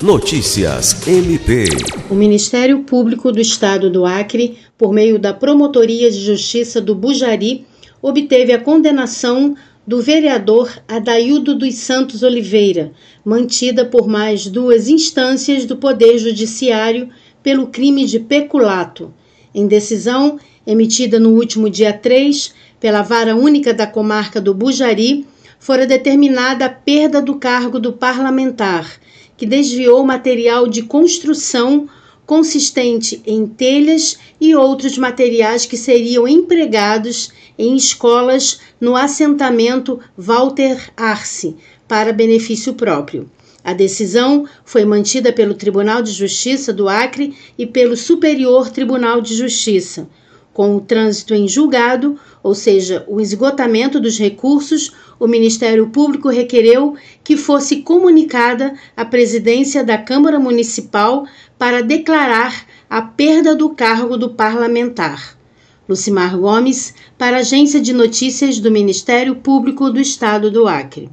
Notícias MP. O Ministério Público do Estado do Acre, por meio da Promotoria de Justiça do Bujari, obteve a condenação do vereador Adaildo dos Santos Oliveira, mantida por mais duas instâncias do Poder Judiciário pelo crime de peculato. Em decisão emitida no último dia 3 pela Vara Única da Comarca do Bujari, fora determinada a perda do cargo do parlamentar, que desviou material de construção consistente em telhas e outros materiais que seriam empregados em escolas no assentamento Walter Arce para benefício próprio. A decisão foi mantida pelo Tribunal de Justiça do Acre e pelo Superior Tribunal de Justiça. Com o trânsito em julgado, ou seja, o esgotamento dos recursos, o Ministério Público requereu que fosse comunicada a presidência da Câmara Municipal para declarar a perda do cargo do parlamentar. Lucimar Gomes, para a Agência de Notícias do Ministério Público do Estado do Acre.